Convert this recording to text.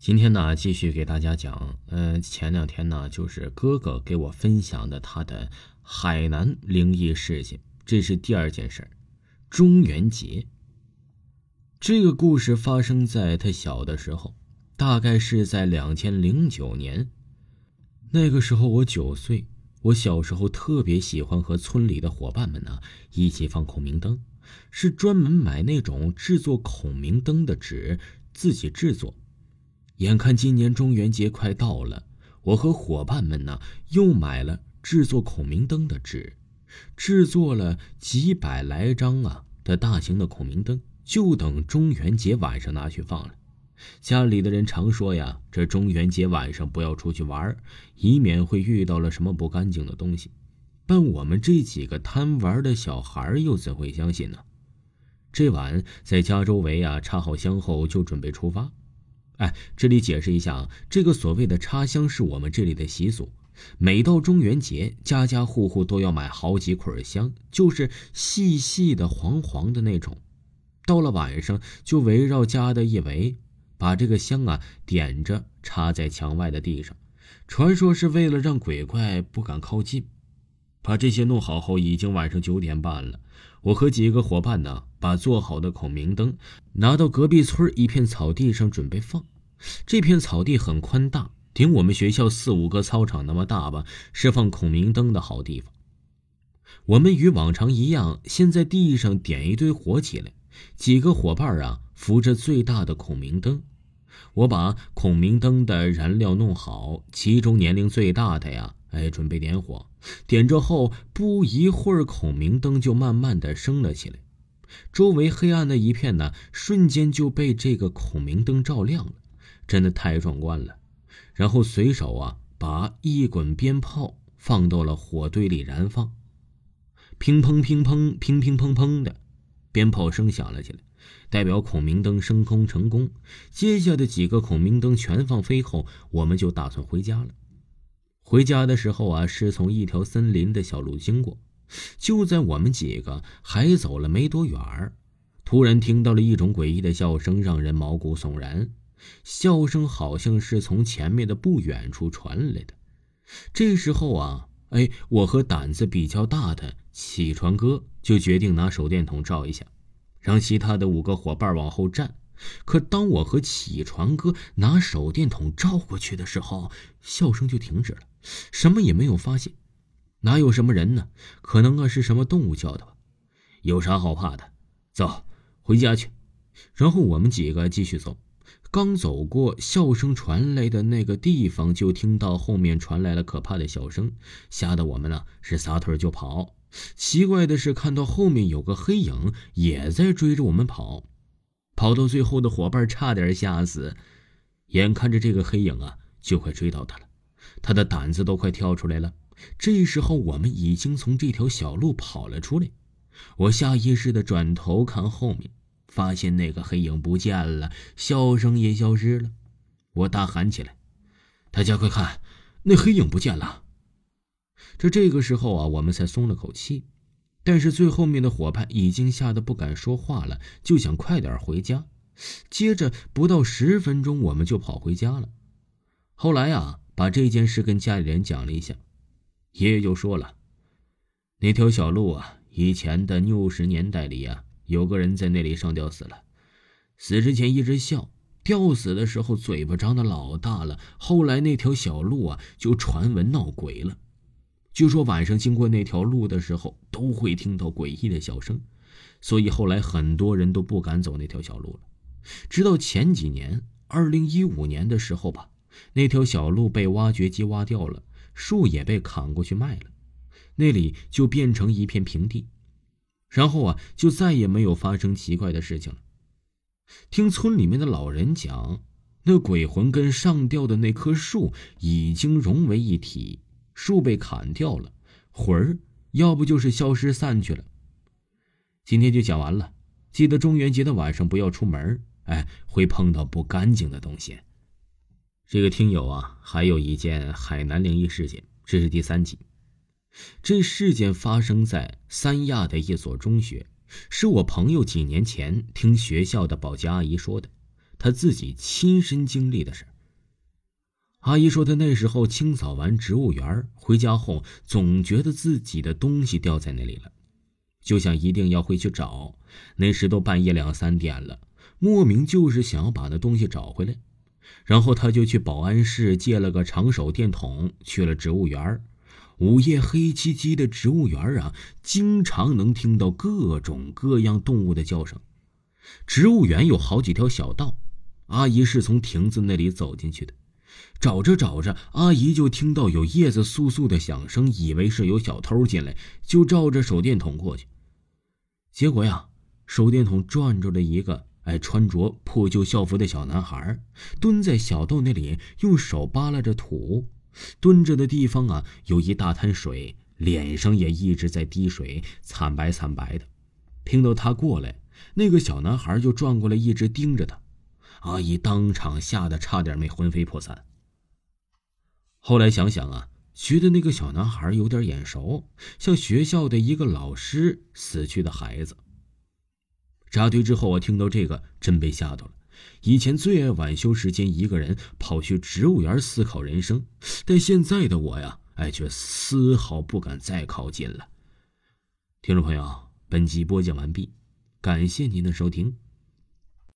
今天呢，继续给大家讲。呃，前两天呢，就是哥哥给我分享的他的海南灵异事件，这是第二件事儿中元节。这个故事发生在他小的时候，大概是在两千零九年。那个时候我九岁。我小时候特别喜欢和村里的伙伴们呢一起放孔明灯，是专门买那种制作孔明灯的纸，自己制作。眼看今年中元节快到了，我和伙伴们呢又买了制作孔明灯的纸，制作了几百来张啊的大型的孔明灯，就等中元节晚上拿去放了。家里的人常说呀，这中元节晚上不要出去玩，以免会遇到了什么不干净的东西。但我们这几个贪玩的小孩又怎会相信呢？这晚在家周围啊插好香后，就准备出发。哎，这里解释一下啊，这个所谓的插香是我们这里的习俗。每到中元节，家家户户都要买好几捆香，就是细细的、黄黄的那种。到了晚上，就围绕家的一围，把这个香啊点着，插在墙外的地上。传说是为了让鬼怪不敢靠近。把这些弄好后，已经晚上九点半了。我和几个伙伴呢，把做好的孔明灯拿到隔壁村一片草地上准备放。这片草地很宽大，顶我们学校四五个操场那么大吧，是放孔明灯的好地方。我们与往常一样，先在地上点一堆火起来。几个伙伴啊，扶着最大的孔明灯。我把孔明灯的燃料弄好，其中年龄最大的呀。哎，准备点火，点着后不一会儿，孔明灯就慢慢的升了起来，周围黑暗的一片呢，瞬间就被这个孔明灯照亮了，真的太壮观了。然后随手啊，把一滚鞭炮放到了火堆里燃放，乒砰乒砰乒乒砰砰的，鞭炮声响了起来，代表孔明灯升空成功。接下的几个孔明灯全放飞后，我们就打算回家了。回家的时候啊，是从一条森林的小路经过。就在我们几个还走了没多远儿，突然听到了一种诡异的笑声，让人毛骨悚然。笑声好像是从前面的不远处传来的。这时候啊，哎，我和胆子比较大的启传哥就决定拿手电筒照一下，让其他的五个伙伴往后站。可当我和起床哥拿手电筒照过去的时候，笑声就停止了。什么也没有发现，哪有什么人呢？可能啊是什么动物叫的吧？有啥好怕的？走，回家去。然后我们几个继续走。刚走过笑声传来的那个地方，就听到后面传来了可怕的笑声，吓得我们呢是撒腿就跑。奇怪的是，看到后面有个黑影也在追着我们跑，跑到最后的伙伴差点吓死。眼看着这个黑影啊就快追到他了。他的胆子都快跳出来了。这时候，我们已经从这条小路跑了出来。我下意识的转头看后面，发现那个黑影不见了，笑声也消失了。我大喊起来：“大家快看，那黑影不见了！”这这个时候啊，我们才松了口气。但是最后面的伙伴已经吓得不敢说话了，就想快点回家。接着不到十分钟，我们就跑回家了。后来啊。把这件事跟家里人讲了一下，爷爷就说了：“那条小路啊，以前的六十年代里啊，有个人在那里上吊死了。死之前一直笑，吊死的时候嘴巴张的老大了。后来那条小路啊，就传闻闹鬼了。据说晚上经过那条路的时候，都会听到诡异的笑声，所以后来很多人都不敢走那条小路了。直到前几年，二零一五年的时候吧。”那条小路被挖掘机挖掉了，树也被砍过去卖了，那里就变成一片平地。然后啊，就再也没有发生奇怪的事情了。听村里面的老人讲，那鬼魂跟上吊的那棵树已经融为一体，树被砍掉了，魂儿要不就是消失散去了。今天就讲完了，记得中元节的晚上不要出门，哎，会碰到不干净的东西。这个听友啊，还有一件海南灵异事件，这是第三集。这事件发生在三亚的一所中学，是我朋友几年前听学校的保洁阿姨说的。他自己亲身经历的事。阿姨说，她那时候清扫完植物园回家后，总觉得自己的东西掉在那里了，就想一定要回去找。那时都半夜两三点了，莫名就是想要把那东西找回来。然后他就去保安室借了个长手电筒，去了植物园。午夜黑漆漆的植物园啊，经常能听到各种各样动物的叫声。植物园有好几条小道，阿姨是从亭子那里走进去的。找着找着，阿姨就听到有叶子簌簌的响声，以为是有小偷进来，就照着手电筒过去。结果呀，手电筒转着了一个哎穿着破旧校服的小男孩，蹲在小豆那里，用手扒拉着土。蹲着的地方啊，有一大滩水，脸上也一直在滴水，惨白惨白的。听到他过来，那个小男孩就转过来，一直盯着他。阿姨当场吓得差点没魂飞魄散。后来想想啊，觉得那个小男孩有点眼熟，像学校的一个老师死去的孩子。扎堆之后，我听到这个真被吓到了。以前最爱晚休时间一个人跑去植物园思考人生，但现在的我呀，哎，却丝毫不敢再靠近了。听众朋友，本集播讲完毕，感谢您的收听。